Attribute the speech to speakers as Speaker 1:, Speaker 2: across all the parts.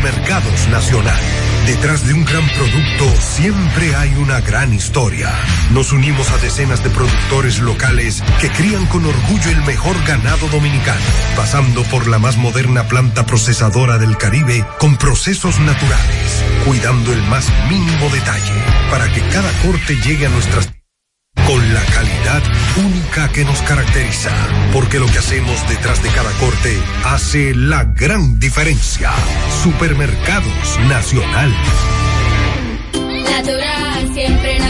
Speaker 1: Supermercados Nacional. Detrás de un gran producto siempre hay una gran historia. Nos unimos a decenas de productores locales que crían con orgullo el mejor ganado dominicano, pasando por la más moderna planta procesadora del Caribe con procesos naturales, cuidando el más mínimo detalle para que cada corte llegue a nuestras con la calidad única que nos caracteriza, porque lo que hacemos detrás de cada corte hace la gran diferencia. Supermercados Nacional.
Speaker 2: Natural, siempre natural.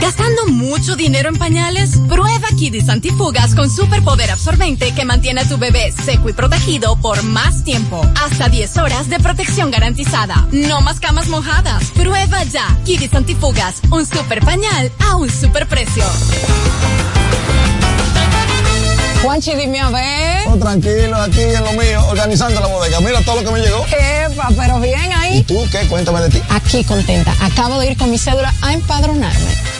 Speaker 3: ¿Gastando mucho dinero en pañales? Prueba Kidis Antifugas con superpoder absorbente que mantiene a tu bebé seco y protegido por más tiempo. Hasta 10 horas de protección garantizada. No más camas mojadas. Prueba ya Kidis Antifugas, un super pañal a un super precio.
Speaker 4: Juanchi, dime a ver.
Speaker 5: Oh, tranquilo, aquí en lo mío, organizando la bodega. Mira todo lo que me llegó.
Speaker 4: Epa, pero bien ahí.
Speaker 5: ¿Y tú qué? Cuéntame de ti.
Speaker 4: Aquí contenta. Acabo de ir con mi cédula a empadronarme.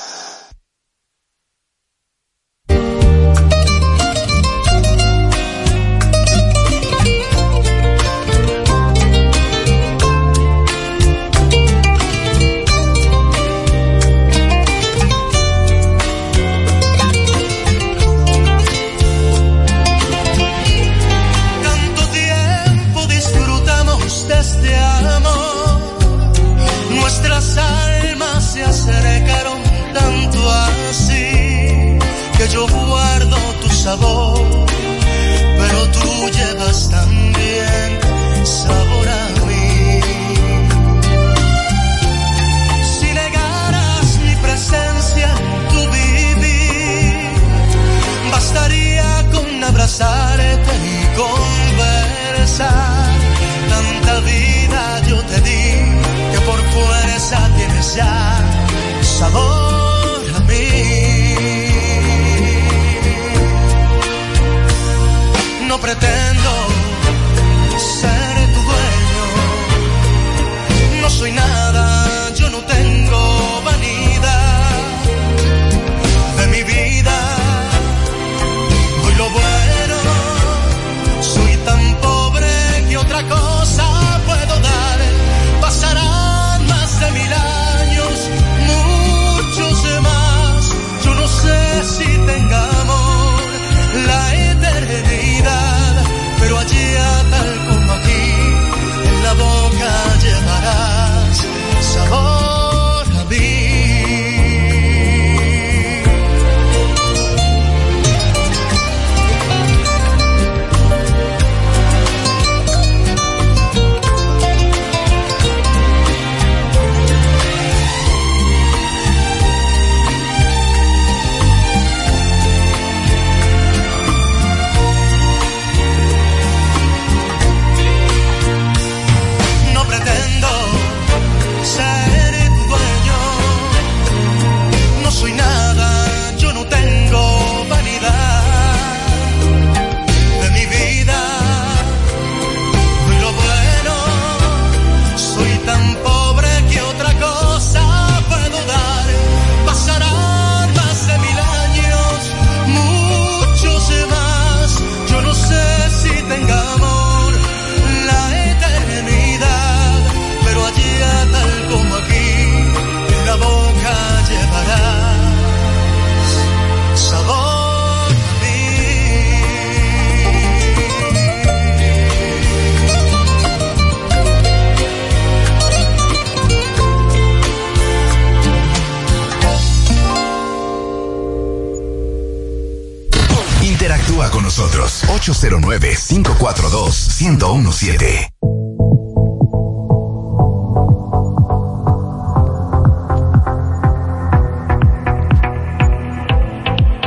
Speaker 6: 809-542-1017.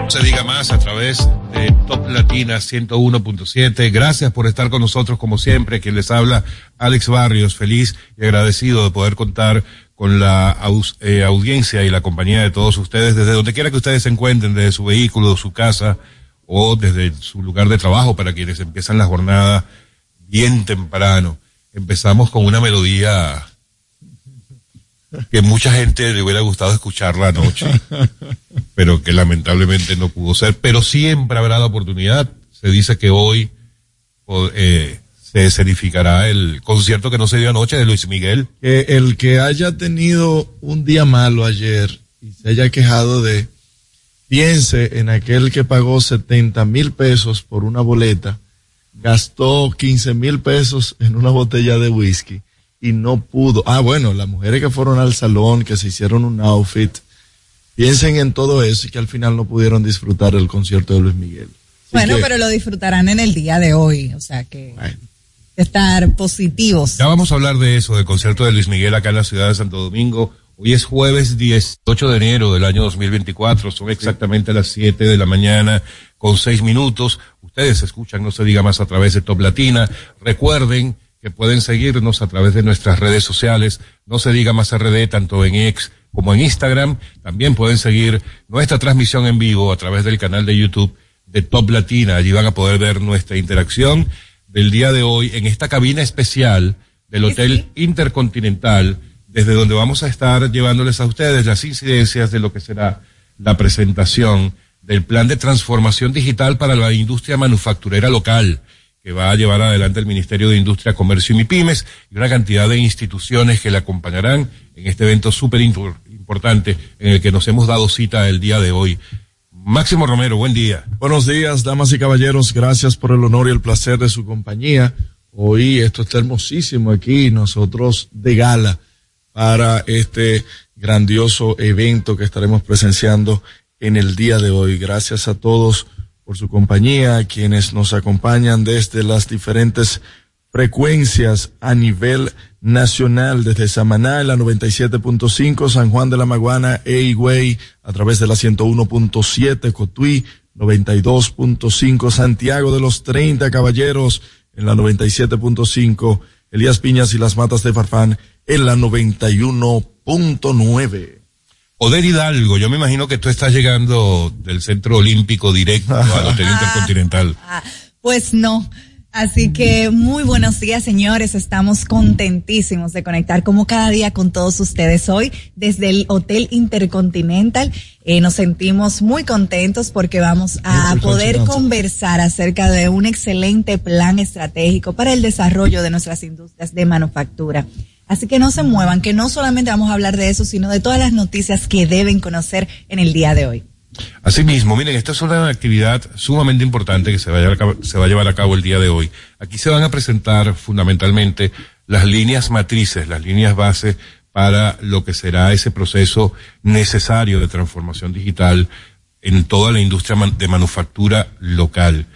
Speaker 7: se diga más a través de Top Latina 101.7. Gracias por estar con nosotros como siempre. Quien les habla, Alex Barrios, feliz y agradecido de poder contar con la eh, audiencia y la compañía de todos ustedes desde donde quiera que ustedes se encuentren, desde su vehículo, su casa o desde su lugar de trabajo para quienes empiezan la jornada bien temprano. Empezamos con una melodía que mucha gente le hubiera gustado escuchar la noche, pero que lamentablemente no pudo ser. Pero siempre habrá la oportunidad. Se dice que hoy eh, se escenificará el concierto que no se dio anoche de Luis Miguel.
Speaker 8: Que el que haya tenido un día malo ayer y se haya quejado de, piense en aquel que pagó 70 mil pesos por una boleta, gastó 15 mil pesos en una botella de whisky y no pudo. Ah, bueno, las mujeres que fueron al salón, que se hicieron un outfit, piensen en todo eso y que al final no pudieron disfrutar el concierto de Luis Miguel.
Speaker 9: bueno, pero lo disfrutarán en el día de hoy, o sea que estar positivos.
Speaker 7: Ya vamos a hablar de eso, del concierto de Luis Miguel acá en la ciudad de Santo Domingo. Hoy es jueves 18 de enero del año 2024, son exactamente las 7 de la mañana con 6 minutos. Ustedes escuchan, no se diga más a través de Top Latina. Recuerden que pueden seguirnos a través de nuestras redes sociales. No se diga más RD, tanto en X como en Instagram. También pueden seguir nuestra transmisión en vivo a través del canal de YouTube de Top Latina. Allí van a poder ver nuestra interacción del día de hoy en esta cabina especial del Hotel Intercontinental, desde donde vamos a estar llevándoles a ustedes las incidencias de lo que será la presentación del plan de transformación digital para la industria manufacturera local que va a llevar adelante el Ministerio de Industria, Comercio y MIPIMES y una cantidad de instituciones que le acompañarán en este evento súper importante en el que nos hemos dado cita el día de hoy. Máximo Romero, buen día.
Speaker 8: Buenos días, damas y caballeros. Gracias por el honor y el placer de su compañía. Hoy esto está hermosísimo aquí, nosotros de gala para este grandioso evento que estaremos presenciando en el día de hoy. Gracias a todos por su compañía, quienes nos acompañan desde las diferentes frecuencias a nivel nacional, desde Samaná en la 97.5, San Juan de la Maguana e Higüey a través de la 101.7, Cotuí 92.5, Santiago de los 30 Caballeros en la 97.5, Elías Piñas y las Matas de Farfán en la 91.9.
Speaker 7: Poder Hidalgo, yo me imagino que tú estás llegando del Centro Olímpico directo al Hotel Intercontinental.
Speaker 9: Pues no. Así que muy buenos días, señores. Estamos contentísimos de conectar como cada día con todos ustedes hoy desde el Hotel Intercontinental. Eh, nos sentimos muy contentos porque vamos a poder conversar acerca de un excelente plan estratégico para el desarrollo de nuestras industrias de manufactura. Así que no se muevan, que no solamente vamos a hablar de eso, sino de todas las noticias que deben conocer en el día de hoy.
Speaker 7: Asimismo, miren, esta es una actividad sumamente importante que se va, a, llevar a cabo el día de hoy. Aquí se van a presentar fundamentalmente las líneas matrices, las líneas base para lo que será ese proceso necesario de transformación digital en toda la industria de manufactura local.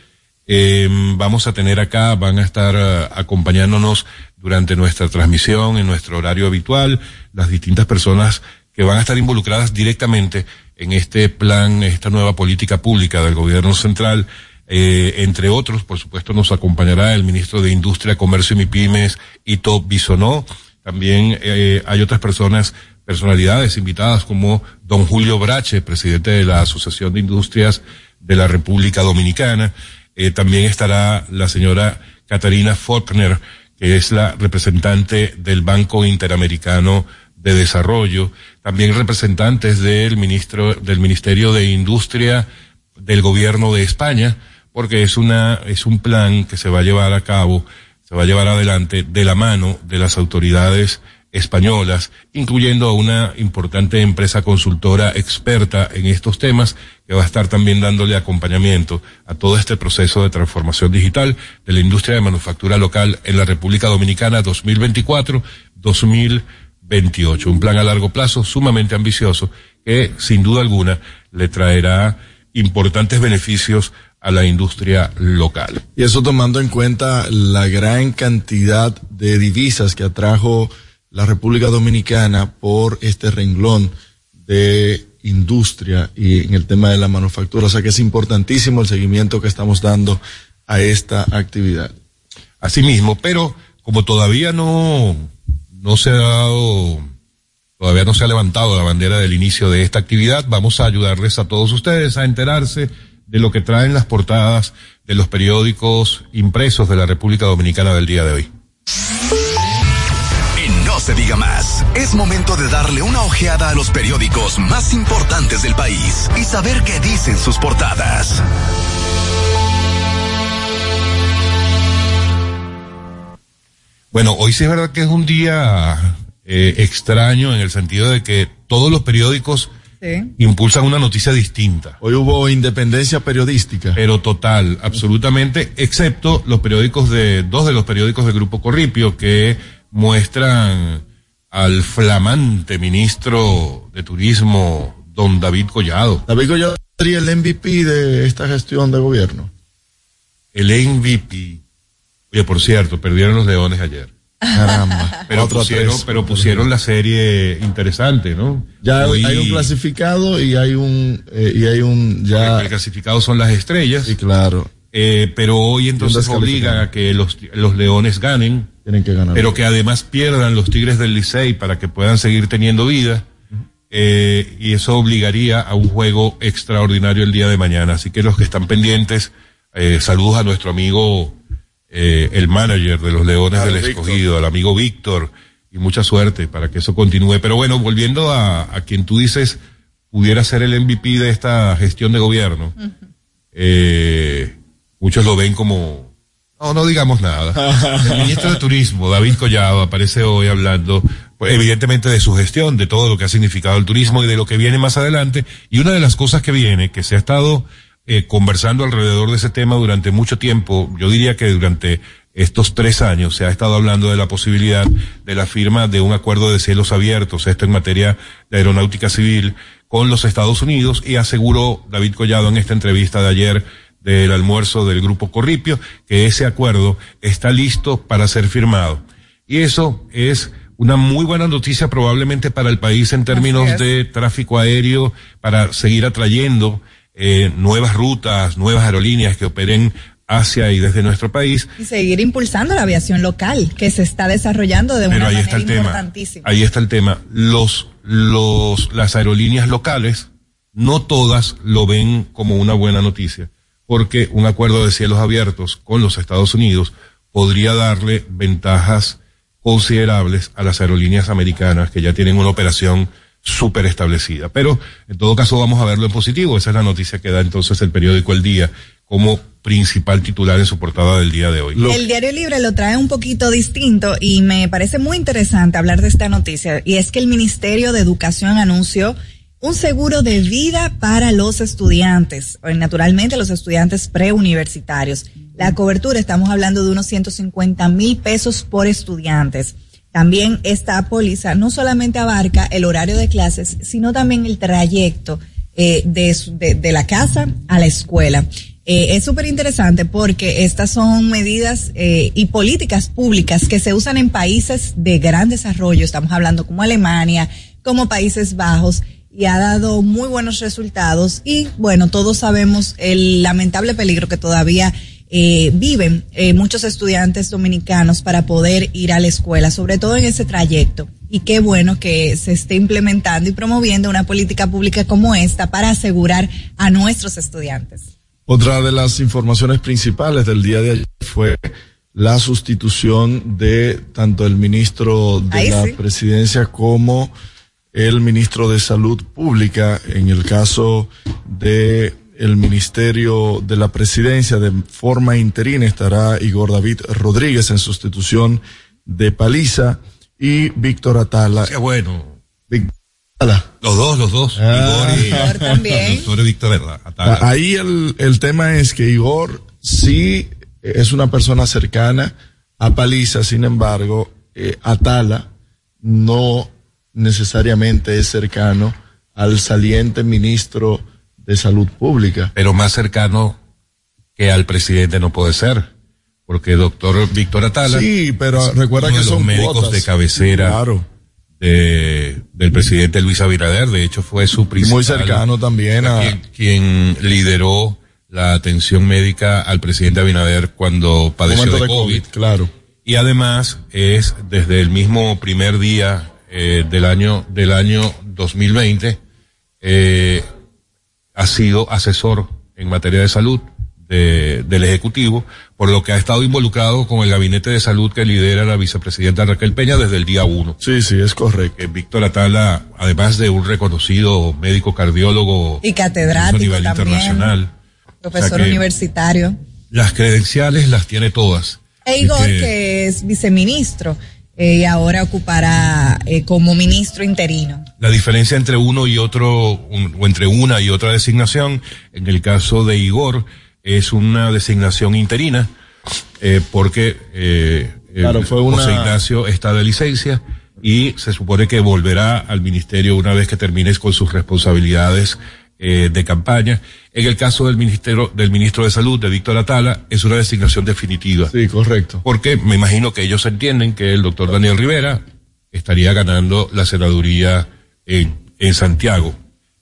Speaker 7: Eh, vamos a tener acá, van a estar uh, acompañándonos durante nuestra transmisión, en nuestro horario habitual, las distintas personas que van a estar involucradas directamente en este plan, esta nueva política pública del gobierno central. Eh, entre otros, por supuesto, nos acompañará el ministro de Industria, Comercio y MIPIMES, Ito Bisonó. También eh, hay otras personas, personalidades invitadas como don Julio Brache, presidente de la Asociación de Industrias de la República Dominicana. Eh, también estará la señora Catarina Faulkner, que es la representante del Banco Interamericano de Desarrollo, también representantes del ministro, del Ministerio de Industria del Gobierno de España, porque es una, es un plan que se va a llevar a cabo, se va a llevar adelante de la mano de las autoridades españolas, incluyendo a una importante empresa consultora experta en estos temas que va a estar también dándole acompañamiento a todo este proceso de transformación digital de la industria de manufactura local en la República Dominicana 2024-2028. Un plan a largo plazo sumamente ambicioso que sin duda alguna le traerá importantes beneficios a la industria local.
Speaker 8: Y eso tomando en cuenta la gran cantidad de divisas que atrajo la República Dominicana por este renglón de industria y en el tema de la manufactura. O sea que es importantísimo el seguimiento que estamos dando a esta actividad.
Speaker 7: Asimismo, pero como todavía no, no se ha dado, todavía no se ha levantado la bandera del inicio de esta actividad, vamos a ayudarles a todos ustedes a enterarse de lo que traen las portadas de los periódicos impresos de la República Dominicana del día de hoy.
Speaker 6: Se diga más, es momento de darle una ojeada a los periódicos más importantes del país y saber qué dicen sus portadas.
Speaker 7: Bueno, hoy sí es verdad que es un día eh, extraño en el sentido de que todos los periódicos
Speaker 9: Sí.
Speaker 7: impulsan una noticia distinta.
Speaker 8: Hoy hubo independencia periodística.
Speaker 7: Pero total, absolutamente, excepto los periódicos de, dos de los periódicos del Grupo Corripio que muestran al flamante ministro de Turismo, don David Collado.
Speaker 8: David Collado sería el MVP de esta gestión de gobierno.
Speaker 7: El MVP. Oye, por cierto, perdieron los Leones ayer.
Speaker 8: Caramba.
Speaker 7: Pero pusieron, pero pusieron la serie interesante, ¿no?
Speaker 8: Ya
Speaker 7: Hoy-
Speaker 8: hay un clasificado y hay un eh, y hay un ya
Speaker 7: El clasificado son las estrellas.
Speaker 8: Sí, claro.
Speaker 7: Eh, pero hoy entonces obligan a que los, los leones ganen,
Speaker 8: tienen que ganar.
Speaker 7: pero que además pierdan los tigres del Licey para que puedan seguir teniendo vida. Eh, y eso obligaría a un juego extraordinario el día de mañana. Así que los que están pendientes, eh, saludos a nuestro amigo, eh, el manager de los Leones
Speaker 8: Claro,
Speaker 7: del
Speaker 8: Víctor.
Speaker 7: Escogido, al amigo Víctor, y mucha suerte para que eso continúe. Pero bueno, volviendo a, a quien tú dices pudiera ser el MVP de esta gestión de gobierno, eh, muchos lo ven como, no, no digamos nada. El ministro de Turismo, David Collado, aparece hoy hablando, pues, evidentemente, de su gestión, de todo lo que ha significado el turismo y de lo que viene más adelante. Y una de las cosas que viene, que se ha estado eh, conversando alrededor de ese tema durante mucho tiempo, yo diría que durante estos tres años se ha estado hablando de la posibilidad de la firma de un acuerdo de cielos abiertos, esto en materia de aeronáutica civil, con los Estados Unidos y aseguró David Collado en esta entrevista de ayer del almuerzo del Grupo Corripio que ese acuerdo está listo para ser firmado. Y eso es una muy buena noticia probablemente para el país en términos de tráfico aéreo, para seguir atrayendo eh, nuevas rutas, nuevas aerolíneas que operen hacia y desde nuestro país.
Speaker 9: Y seguir impulsando la aviación local, que se está desarrollando de
Speaker 7: Pero
Speaker 9: una
Speaker 7: ahí
Speaker 9: manera
Speaker 7: está el tema. Ahí está el tema. Los, los, las aerolíneas locales, no todas lo ven como una buena noticia, porque un acuerdo de cielos abiertos con los Estados Unidos podría darle ventajas considerables a las aerolíneas americanas que ya tienen una operación súper establecida. Pero en todo caso vamos a verlo en positivo. Esa es la noticia que da entonces el periódico El Día como principal titular en su portada del día de hoy.
Speaker 9: El Diario Libre lo trae un poquito distinto y me parece muy interesante hablar de esta noticia. Y es que el Ministerio de Educación anunció un seguro de vida para los estudiantes, o naturalmente los estudiantes preuniversitarios. La cobertura, estamos hablando de unos 150 mil pesos por estudiantes. También esta póliza no solamente abarca el horario de clases, sino también el trayecto eh, de, la casa a la escuela. Eh, es súper interesante porque estas son medidas eh, y políticas públicas que se usan en países de gran desarrollo. Estamos hablando como Alemania, como Países Bajos y ha dado muy buenos resultados. Y bueno, todos sabemos el lamentable peligro que todavía eh, viven eh, muchos estudiantes dominicanos para poder ir a la escuela, sobre todo en ese trayecto. Y qué bueno que se esté implementando y promoviendo una política pública como esta para asegurar a nuestros estudiantes.
Speaker 8: Otra de las informaciones principales del día de ayer fue la sustitución de tanto el ministro de
Speaker 9: Ahí
Speaker 8: la
Speaker 9: sí.
Speaker 8: presidencia como el ministro de salud pública en el caso de el ministerio de la presidencia de forma interina estará Igor David Rodríguez en sustitución de Paliza y Víctor Atala.
Speaker 7: Qué bueno.
Speaker 8: Víctor Atala.
Speaker 7: Los dos, los dos.
Speaker 8: Ah.
Speaker 7: Igor y
Speaker 9: Igor también.
Speaker 7: Víctor Atala.
Speaker 8: Ah, Ahí el, el tema es que Igor sí es una persona cercana a Paliza, sin embargo, eh, Atala no necesariamente es cercano al saliente ministro de Salud Pública.
Speaker 7: Pero más cercano que al presidente no puede ser. Porque doctor Víctor Atala.
Speaker 8: Sí, pero recuerda
Speaker 7: uno
Speaker 8: que
Speaker 7: de los
Speaker 8: son
Speaker 7: médicos
Speaker 8: cuotas.
Speaker 7: de cabecera
Speaker 8: Claro.
Speaker 7: de, del presidente Luis Abinader. De hecho, fue su principal.
Speaker 8: muy cercano también a.
Speaker 7: quien, quien lideró la atención médica al presidente Abinader cuando padeció de COVID.
Speaker 8: COVID, claro.
Speaker 7: Y además es desde el mismo primer día eh, del año del año 2020 eh, ha sido asesor en materia de salud de- del ejecutivo, por lo que ha estado involucrado con el gabinete de salud que lidera la vicepresidenta Raquel Peña desde el día uno.
Speaker 8: Sí, sí, es correcto.
Speaker 7: Eh, Víctor Atala, además de un reconocido médico cardiólogo
Speaker 9: Y
Speaker 7: a
Speaker 9: catedrático
Speaker 7: nivel
Speaker 9: también.
Speaker 7: internacional,
Speaker 9: Profesor
Speaker 7: O sea que-
Speaker 9: universitario.
Speaker 7: las credenciales las tiene todas.
Speaker 9: E Igor,
Speaker 7: Es que-
Speaker 9: que es viceministro eh, y ahora ocupará eh, como ministro interino.
Speaker 7: La diferencia entre uno y otro, un- o entre una y otra designación, en el caso de Igor, es una designación interina, eh, porque eh,
Speaker 8: Claro, fue una-
Speaker 7: José Ignacio está de licencia y se supone que volverá al ministerio una vez que termines con sus responsabilidades eh, de campaña. En el caso del ministerio, del ministro de Salud, de Víctor Atala, es una designación definitiva.
Speaker 8: Sí, correcto.
Speaker 7: Porque me imagino que ellos entienden que el doctor Daniel Rivera estaría ganando la senaduría en, en Santiago.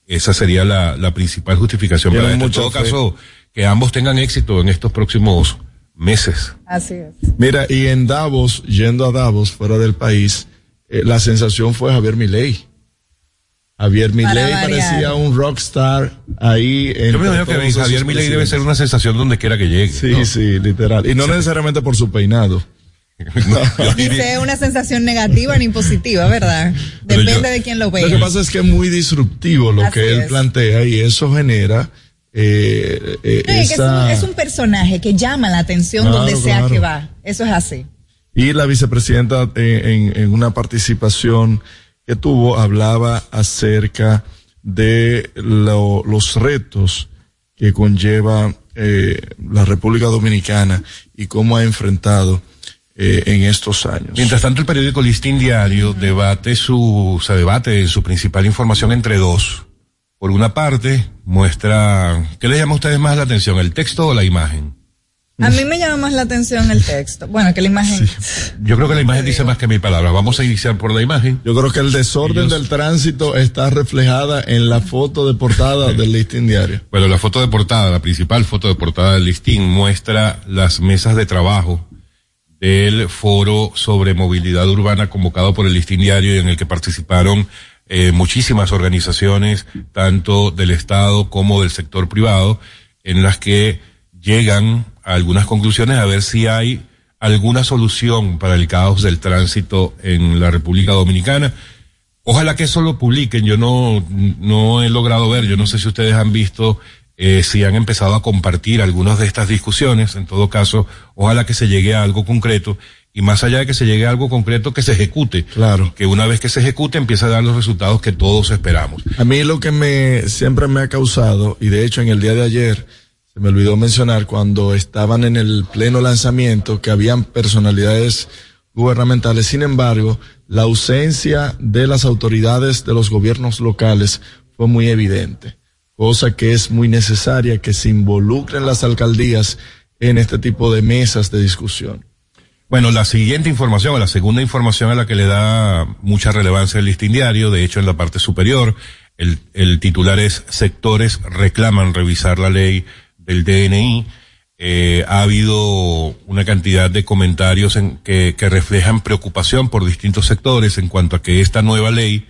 Speaker 7: Esa sería la, la principal justificación
Speaker 8: Tienen
Speaker 7: para esto. En todo
Speaker 8: fe.
Speaker 7: caso, que ambos tengan éxito en estos próximos meses.
Speaker 9: Así es.
Speaker 8: Mira, y en Davos, yendo a Davos, fuera del país, eh, la sensación fue Javier Milei. Javier Milei parecía un rockstar ahí.
Speaker 7: Yo me imagino que Javier Milei debe ser una sensación donde quiera que llegue.
Speaker 8: Sí,
Speaker 7: ¿no?
Speaker 8: sí, literal. Y no necesariamente por su peinado.
Speaker 9: Sea una sensación negativa ni positiva, ¿verdad? Depende
Speaker 7: yo-
Speaker 9: de quién lo
Speaker 8: Lo que
Speaker 9: vea.
Speaker 8: pasa es que es muy disruptivo lo
Speaker 9: Así
Speaker 8: que él
Speaker 9: es.
Speaker 8: plantea y eso genera eh, eh,
Speaker 9: No, es, un, es un personaje que llama la atención
Speaker 8: Claro,
Speaker 9: donde sea
Speaker 8: claro.
Speaker 9: que va. Eso es así.
Speaker 8: Y la vicepresidenta eh, en, en una participación que tuvo hablaba acerca de lo- los retos que conlleva eh, la República Dominicana y cómo ha enfrentado eh, en estos años.
Speaker 7: Mientras tanto, el periódico Listín Diario debate su, se debate su principal información entre dos. Por una parte, muestra, ¿qué les llama a ustedes más la atención, el texto o la imagen?
Speaker 9: A mí me llama más la atención el texto. Bueno, que la imagen.
Speaker 7: Yo creo que la imagen dice más que mil palabras. Vamos a iniciar por la imagen.
Speaker 8: Yo creo que el desorden
Speaker 7: Ellos-
Speaker 8: del tránsito está reflejada en la foto de portada del listing diario.
Speaker 7: Bueno, la foto de portada, la principal foto de portada del listín muestra las mesas de trabajo del foro sobre movilidad urbana convocado por el listín diario y en el que participaron eh, muchísimas organizaciones, tanto del Estado como del sector privado, en las que llegan algunas conclusiones a ver si hay alguna solución para el caos del tránsito en la República Dominicana. Ojalá que eso lo publiquen. Yo no, no he logrado ver, yo no sé si ustedes han visto, eh, si han empezado a compartir algunas de estas discusiones. En todo caso, ojalá que se llegue a algo concreto y más allá de que se llegue a algo concreto, que se ejecute.
Speaker 8: Claro.
Speaker 7: Que una vez que se ejecute empiece a dar los resultados que todos esperamos.
Speaker 8: A mí lo que me siempre me ha causado, y de hecho en el día de ayer se me olvidó mencionar cuando estaban en el pleno lanzamiento que habían personalidades gubernamentales, sin embargo, la ausencia de las autoridades de los gobiernos locales fue muy evidente, cosa que es muy necesaria que se involucren las alcaldías en este tipo de mesas de discusión.
Speaker 7: Bueno, la siguiente información, la segunda información a la que le da mucha relevancia el listín diario, de hecho en la parte superior, el titular es sectores reclaman revisar la ley del DNI. Eh, ha habido una cantidad de comentarios en que, reflejan preocupación por distintos sectores en cuanto a que esta nueva ley,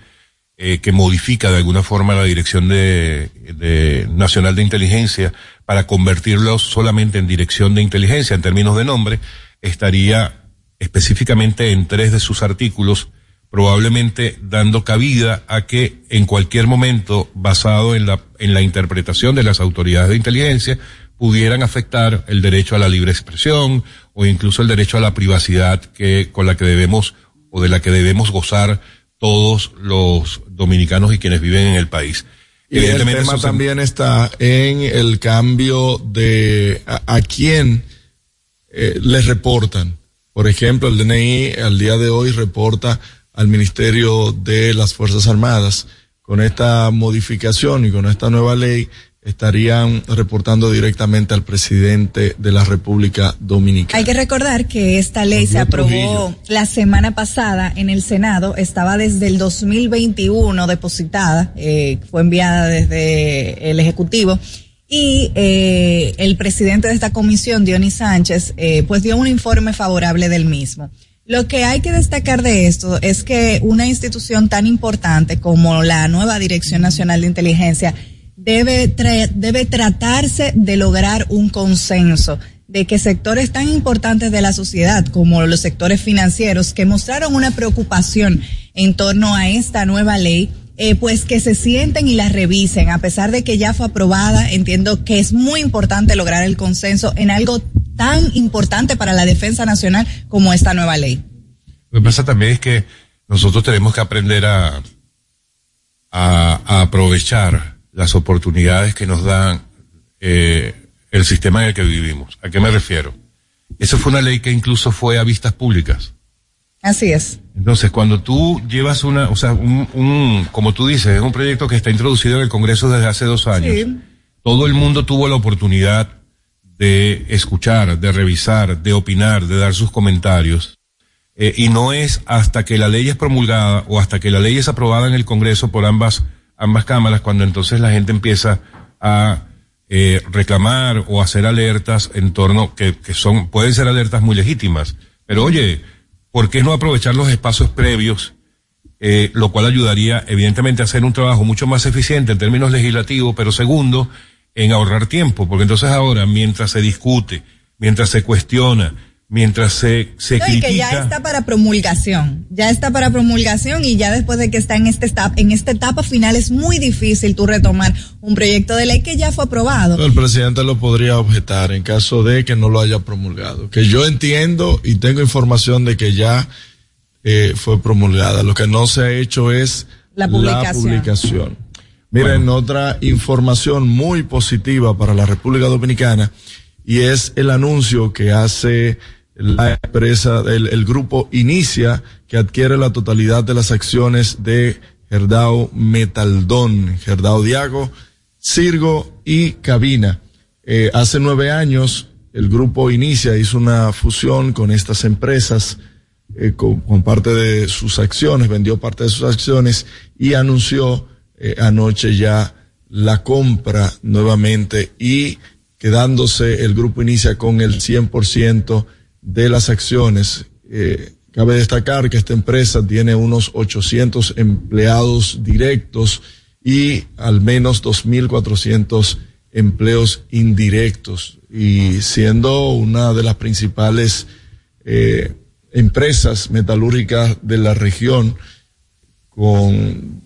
Speaker 7: eh, que modifica de alguna forma la Dirección de, de Nacional de Inteligencia para convertirlo solamente en Dirección de Inteligencia en términos de nombre, estaría específicamente en tres de sus artículos probablemente dando cabida a que en cualquier momento, basado en la, en la interpretación de las autoridades de inteligencia, pudieran afectar el derecho a la libre expresión o incluso el derecho a la privacidad que, con la que debemos o de la que debemos gozar todos los dominicanos y quienes viven en el país.
Speaker 8: Y el tema también está en el cambio de a, a quién eh, les reportan. Por ejemplo, el DNI al día de hoy reporta al Ministerio de las Fuerzas Armadas. Con esta modificación y con esta nueva ley, estarían reportando directamente al presidente de la República Dominicana.
Speaker 9: Hay que recordar que esta ley se aprobó la semana pasada en el Senado, estaba desde el 2021 depositada, eh, fue enviada desde el Ejecutivo y eh, el presidente de esta comisión, Dionis Sánchez, eh, pues dio un informe favorable del mismo. Lo que hay que destacar de esto es que una institución tan importante como la nueva Dirección Nacional de Inteligencia debe, debe tratarse de lograr un consenso de que sectores tan importantes de la sociedad como los sectores financieros que mostraron una preocupación en torno a esta nueva ley, eh, pues que se sienten y la revisen, a pesar de que ya fue aprobada, entiendo que es muy importante lograr el consenso en algo tan importante para la defensa nacional como esta nueva ley.
Speaker 7: Lo que pasa también es que nosotros tenemos que aprender a, a, aprovechar las oportunidades que nos dan eh, el sistema en el que vivimos. ¿A qué me refiero? Esa fue una ley que incluso fue a vistas públicas.
Speaker 9: Así es.
Speaker 7: Entonces, cuando tú llevas una, o sea, un, un, como tú dices, es un proyecto que está introducido en el Congreso desde hace dos años. Sí. Todo el mundo tuvo la oportunidad de escuchar, de revisar, de opinar, de dar sus comentarios. Eh, y no es hasta que la ley es promulgada o hasta que la ley es aprobada en el Congreso por ambas, ambas cámaras cuando entonces la gente empieza a eh, reclamar o hacer alertas en torno, que, que son, pueden ser alertas muy legítimas. Pero oye, ¿por qué no aprovechar los espacios previos? Eh, lo cual ayudaría evidentemente a hacer un trabajo mucho más eficiente en términos legislativos, pero segundo, en ahorrar tiempo, porque entonces ahora, mientras se discute, mientras se cuestiona, mientras se, se
Speaker 9: no,
Speaker 7: critica.
Speaker 9: Y que ya está para promulgación, ya está para promulgación y ya después de que está en este etapa, en esta etapa final es muy difícil tú retomar un proyecto de ley que ya fue aprobado.
Speaker 8: El presidente lo podría objetar en caso de que no lo haya promulgado, que yo entiendo y tengo información de que ya eh, fue promulgada. Lo que no se ha hecho es
Speaker 9: la publicación.
Speaker 8: La publicación. Miren, bueno. otra información muy positiva para la República Dominicana y es el anuncio que hace la empresa, el, el, grupo Inicia, que adquiere la totalidad de las acciones de Gerdau Metaldón, Gerdau Diago, Cirgo y Cabina. Eh, hace nueve años, el grupo Inicia hizo una fusión con estas empresas, eh, con, con parte de sus acciones, vendió parte de sus acciones y anunció eh, anoche ya la compra nuevamente y quedándose el grupo inicia con el 100% de las acciones. Eh, cabe destacar que esta empresa tiene unos 800 empleados directos y al menos 2.400 empleos indirectos y siendo una de las principales eh, empresas metalúrgicas de la región con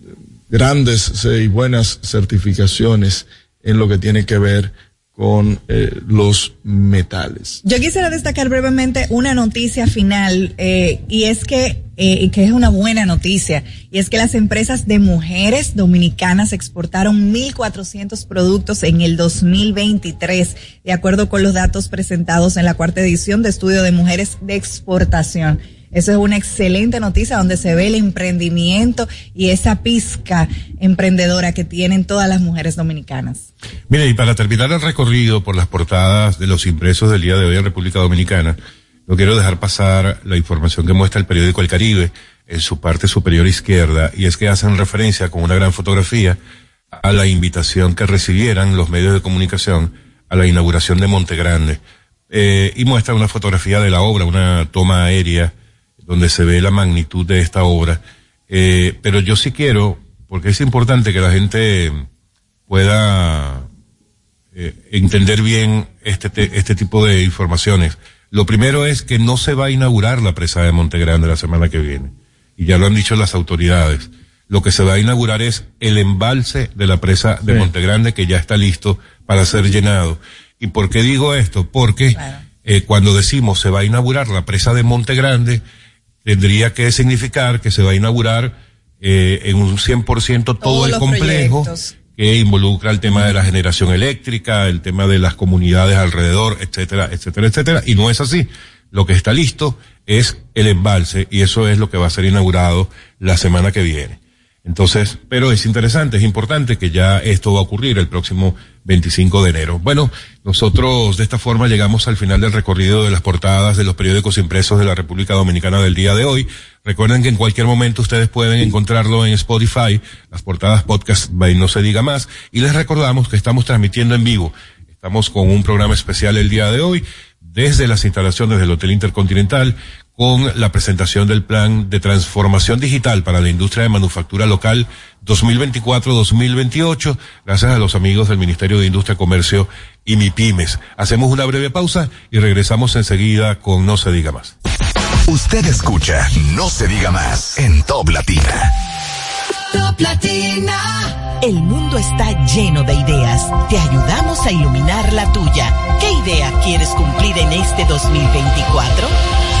Speaker 8: grandes y buenas certificaciones en lo que tiene que ver con eh, los metales.
Speaker 9: Yo quisiera destacar brevemente una noticia final eh, y es que eh, que es una buena noticia y es que las empresas de mujeres dominicanas exportaron 1.400 productos en el 2023 de acuerdo con los datos presentados en la cuarta edición de estudio de mujeres de exportación. Eso es una excelente noticia donde se ve el emprendimiento y esa pizca emprendedora que tienen todas las mujeres dominicanas.
Speaker 7: Mire, y para terminar el recorrido por las portadas de los impresos del día de hoy en República Dominicana, no quiero dejar pasar la información que muestra el periódico El Caribe en su parte superior izquierda, y es que hacen referencia con una gran fotografía a la invitación que recibieran los medios de comunicación a la inauguración de Monte Grande. Eh, y muestra una fotografía de la obra, una toma aérea donde se ve la magnitud de esta obra. Eh, pero yo sí quiero, porque es importante que la gente pueda eh, entender bien este, te, este tipo de informaciones. Lo primero es que no se va a inaugurar la presa de Monte Grande la semana que viene. Y ya lo han dicho las autoridades. Lo que se va a inaugurar es el embalse de la presa de sí. Monte Grande que ya está listo para ser llenado. ¿Y por qué digo esto? Porque eh, cuando decimos se va a inaugurar la presa de Monte Grande, tendría que significar que se va a inaugurar eh, en un 100% todo Todos el complejo proyectos. que involucra el tema de la generación eléctrica, el tema de las comunidades alrededor, etcétera, etcétera, etcétera. Y no es así. Lo que está listo es el embalse y eso es lo que va a ser inaugurado la semana que viene. Entonces, pero es interesante, es importante que ya esto va a ocurrir el próximo 25 de enero. Bueno, nosotros de esta forma llegamos al final del recorrido de las portadas de los periódicos impresos de la República Dominicana del día de hoy. Recuerden que en cualquier momento ustedes pueden encontrarlo en Spotify, las portadas podcast No Se Diga Más, y les recordamos que estamos transmitiendo en vivo. Estamos con un programa especial el día de hoy desde las instalaciones del Hotel Intercontinental con la presentación del plan de transformación digital para la industria de manufactura local 2024-2028, gracias a los amigos del Ministerio de Industria, Comercio y MIPIMES. Hacemos una breve pausa y regresamos enseguida con No se diga más.
Speaker 6: Usted escucha No se diga más en Top Latina.
Speaker 10: Top Latina. El mundo está lleno de ideas. Te ayudamos a iluminar la tuya. ¿Qué idea quieres cumplir en este 2024?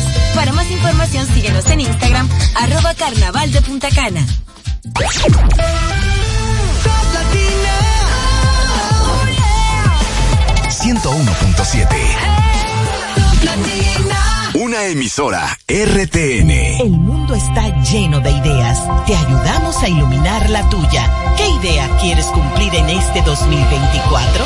Speaker 10: Para más información síguenos en Instagram, arroba carnaval de Punta Cana.
Speaker 6: 101.7. Una emisora RTN.
Speaker 10: El mundo está lleno de ideas. Te ayudamos a iluminar la tuya. ¿Qué idea quieres cumplir en este 2024?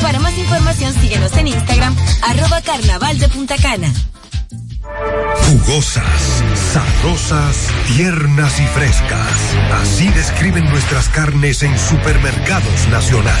Speaker 10: Para más información síguenos en Instagram, arroba carnaval de Punta Cana.
Speaker 1: Jugosas, sabrosas, tiernas y frescas. Así describen nuestras carnes en Supermercados Nacional.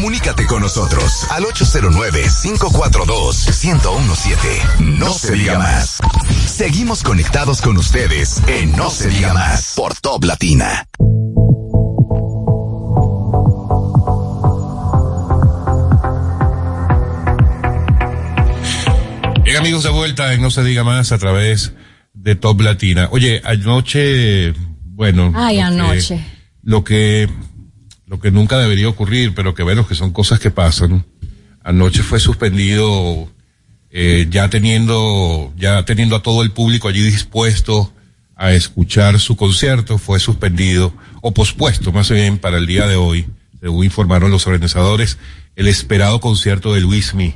Speaker 6: Comunícate con nosotros al 809-542-1017. No se diga más. Seguimos conectados con ustedes en No se diga más por Top Latina.
Speaker 7: Amigos de vuelta en No se diga más a través de Top Latina. Oye, anoche, bueno.
Speaker 11: Ay,
Speaker 7: lo que-
Speaker 11: anoche.
Speaker 7: lo que, lo que nunca debería ocurrir, pero que bueno, que son cosas que pasan. Anoche fue suspendido, eh, ya teniendo, ya teniendo a todo el público allí dispuesto a escuchar su concierto, fue suspendido, o pospuesto más bien para el día de hoy, según informaron los organizadores, el esperado concierto de Luis Mi.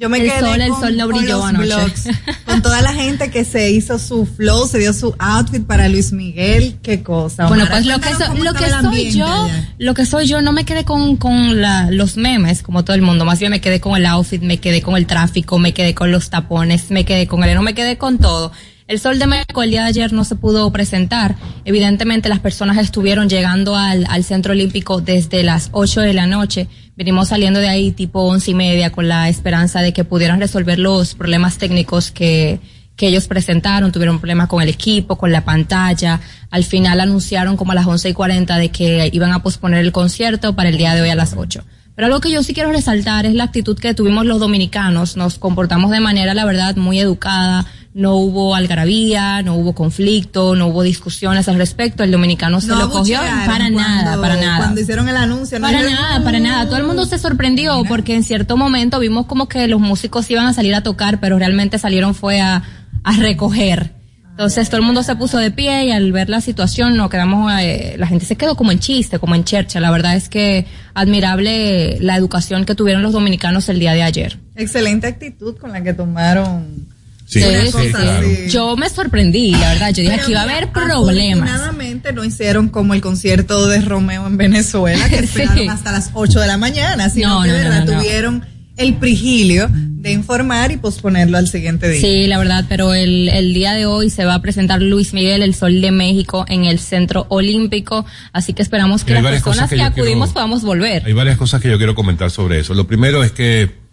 Speaker 9: Yo me
Speaker 11: El
Speaker 9: quedé
Speaker 11: sol, el
Speaker 9: con,
Speaker 11: sol no
Speaker 9: con
Speaker 11: brilló
Speaker 9: los
Speaker 11: anoche.
Speaker 9: blogs, con toda la gente que se hizo su flow, se dio su outfit para Luis Miguel, qué cosa.
Speaker 11: Bueno,
Speaker 9: Omar.
Speaker 11: pues lo que, so- lo que soy yo,
Speaker 9: allá.
Speaker 11: lo que soy yo, no me quedé con, con la, los memes, como todo el mundo. Más bien me quedé con el outfit, me quedé con el tráfico, me quedé con los tapones, me quedé con el, no me quedé con todo. El Sol de México el día de ayer no se pudo presentar. Evidentemente las personas estuvieron llegando al, al Centro Olímpico desde las 8 de la noche. Venimos saliendo de ahí tipo once y media con la esperanza de que pudieran resolver los problemas técnicos que, que ellos presentaron, tuvieron problemas con el equipo, con la pantalla. Al final anunciaron como a las once y cuarenta de que iban a posponer el concierto para el día de hoy a las 8. Pero algo que yo sí quiero resaltar es la actitud que tuvimos los dominicanos. Nos comportamos de manera, la verdad, muy educada. No hubo algarabía, no hubo conflicto, no hubo discusiones al respecto. El dominicano se
Speaker 9: No
Speaker 11: lo cogió para nada, para nada.
Speaker 9: Cuando hicieron el anuncio, no
Speaker 11: Para nada, para nada. Todo el mundo se sorprendió porque en cierto momento vimos como que los músicos iban a salir a tocar, pero realmente salieron fue a, a recoger. Entonces todo el mundo se puso de pie y al ver la situación nos quedamos, eh, la gente se quedó como en chiste, como en chercha. La verdad es que admirable la educación que tuvieron los dominicanos el día de ayer.
Speaker 9: Excelente actitud con la que tomaron.
Speaker 7: Sí, sí,
Speaker 9: cosa.
Speaker 11: Yo me sorprendí, la verdad. Yo dije
Speaker 9: Pero
Speaker 11: que iba a haber problemas.
Speaker 9: Afortunadamente no hicieron como el concierto de Romeo en Venezuela, que
Speaker 11: Sí.
Speaker 9: esperaron hasta las 8 de la mañana, sino
Speaker 11: No,
Speaker 9: que
Speaker 11: no,
Speaker 9: de
Speaker 11: no,
Speaker 9: verdad
Speaker 11: no, no.
Speaker 9: tuvieron el prigilio de informar y posponerlo al siguiente día.
Speaker 11: Sí, la verdad, pero el, el día de hoy se va a presentar Luis Miguel, el Sol de México, en el Centro Olímpico, así que esperamos que las personas
Speaker 7: que
Speaker 11: que,
Speaker 7: yo quiero-
Speaker 11: acudimos podamos volver.
Speaker 7: Hay varias cosas que yo quiero comentar sobre eso. Lo primero es que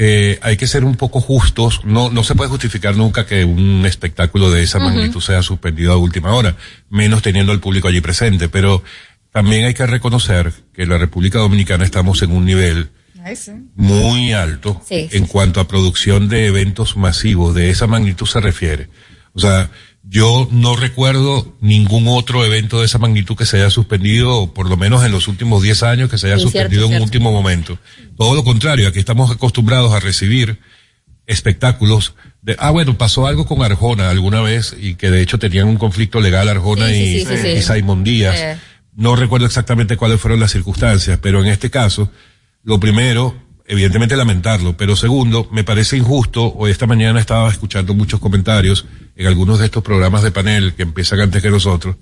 Speaker 7: eh, hay que ser un poco justos. No, no se puede justificar nunca que un espectáculo de esa magnitud sea suspendido a última hora, menos teniendo al público allí presente. Pero también hay que reconocer que en la República Dominicana estamos en un nivel muy alto
Speaker 11: Sí, sí,
Speaker 7: en cuanto a producción de eventos masivos de esa magnitud se refiere. O sea, yo no recuerdo ningún otro evento de esa magnitud que se haya suspendido, o por lo menos en los últimos 10 años que se haya
Speaker 11: Sí,
Speaker 7: suspendido
Speaker 11: cierto,
Speaker 7: en un último momento. Todo lo contrario, aquí estamos acostumbrados a recibir espectáculos de, ah, bueno, pasó algo con Arjona alguna vez y que de hecho tenían un conflicto legal Arjona
Speaker 11: Sí,
Speaker 7: y,
Speaker 11: sí, sí, sí.
Speaker 7: y Simon Díaz.
Speaker 11: Eh.
Speaker 7: No recuerdo exactamente cuáles fueron las circunstancias, pero en este caso, lo primero, evidentemente lamentarlo, pero segundo, me parece injusto, hoy esta mañana estaba escuchando muchos comentarios en algunos de estos programas de panel que empiezan antes que nosotros,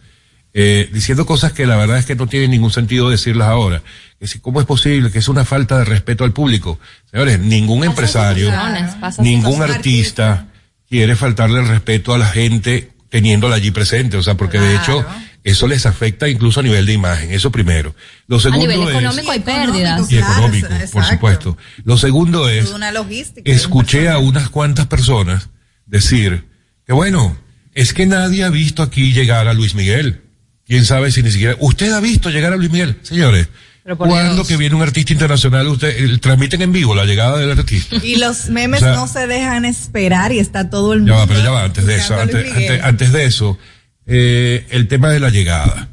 Speaker 7: eh, diciendo cosas que la verdad es que no tienen ningún sentido decirlas ahora. Que si, ¿Cómo es posible que es una falta de respeto al público? Señores, ningún empresario, ningún artista quiere faltarle el respeto a la gente teniéndola allí presente, o sea, porque de hecho eso les afecta incluso a nivel de imagen, eso primero. Lo
Speaker 11: A
Speaker 7: segundo
Speaker 11: nivel
Speaker 7: es
Speaker 11: económico hay pérdidas.
Speaker 7: y económico, por supuesto. Lo segundo es
Speaker 9: una logística.
Speaker 7: escuché a unas cuantas personas decir que bueno, es que nadie ha visto aquí llegar a Luis Miguel. Quién sabe si ni siquiera usted ha visto llegar a Luis Miguel, señores.
Speaker 9: Pero por
Speaker 7: ¿Cuándo
Speaker 9: Dios.
Speaker 7: que viene un artista internacional, usted eh, transmiten en vivo la llegada del artista?
Speaker 9: Y los memes
Speaker 7: O sea,
Speaker 9: no se dejan esperar y está todo el mundo.
Speaker 7: Ya va, pero ya va, antes de eso,
Speaker 9: a
Speaker 7: antes de eso, eh, el tema de la llegada.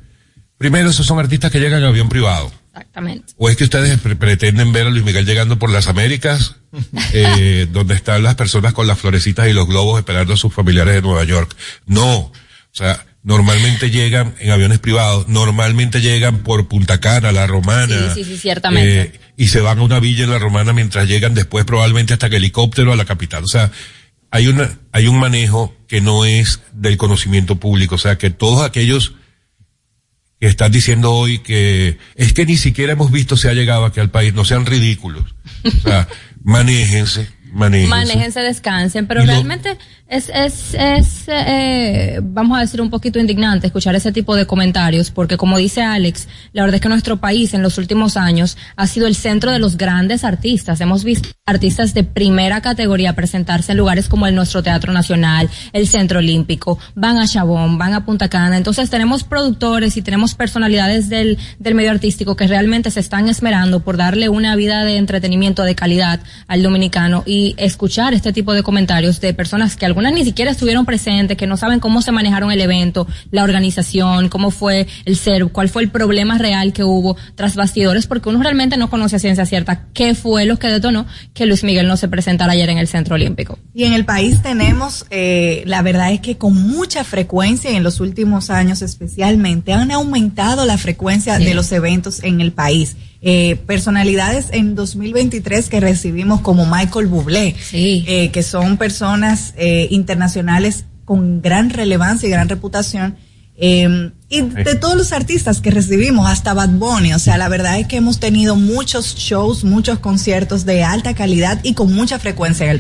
Speaker 7: Primero, esos son artistas que llegan en avión privado.
Speaker 11: Exactamente.
Speaker 7: ¿O es que ustedes pre- pretenden ver a Luis Miguel llegando por las Américas, eh, donde están las personas con las florecitas y los globos esperando a sus familiares de Nueva York? No. O sea, normalmente llegan en aviones privados, normalmente llegan por Punta Cana, La Romana.
Speaker 11: Sí, sí, sí, ciertamente.
Speaker 7: eh, y se van a una villa en La Romana mientras llegan después probablemente hasta que helicóptero a la capital. O sea, hay una, hay un manejo que no es del conocimiento público. O sea, que todos aquellos que están diciendo hoy que es que ni siquiera hemos visto si ha llegado aquí al país, no sean ridículos. O sea, manéjense, manéjense.
Speaker 11: Manéjense, descansen, pero
Speaker 7: Y lo-
Speaker 11: realmente Es, es, es eh, vamos a decir, un poquito indignante escuchar ese tipo de comentarios, porque como dice Alex, la verdad es que nuestro país en los últimos años ha sido el centro de los grandes artistas. Hemos visto artistas de primera categoría presentarse en lugares como el nuestro Teatro Nacional, el Centro Olímpico, van a Chabón, van a Punta Cana. Entonces tenemos productores y tenemos personalidades del, del medio artístico que realmente se están esmerando por darle una vida de entretenimiento de calidad al dominicano y escuchar este tipo de comentarios de personas que algunas ni siquiera estuvieron presentes, que no saben cómo se manejaron el evento, la organización, cómo fue el ser, cuál fue el problema real que hubo tras bastidores, porque uno realmente no conoce a ciencia cierta qué fue lo que detonó que Luis Miguel no se presentara ayer en el Centro Olímpico.
Speaker 9: Y en el país tenemos, eh, la verdad es que con mucha frecuencia y en los últimos años especialmente han aumentado la frecuencia
Speaker 11: Sí.
Speaker 9: de los eventos en el país. Eh, personalidades en 2023 que recibimos como Michael Bublé, eh, que son personas eh, internacionales con gran relevancia y gran reputación. eh, y de todos los artistas que recibimos, hasta Bad Bunny, o sea, la verdad es que hemos tenido muchos shows, muchos conciertos de alta calidad y con mucha frecuencia. en el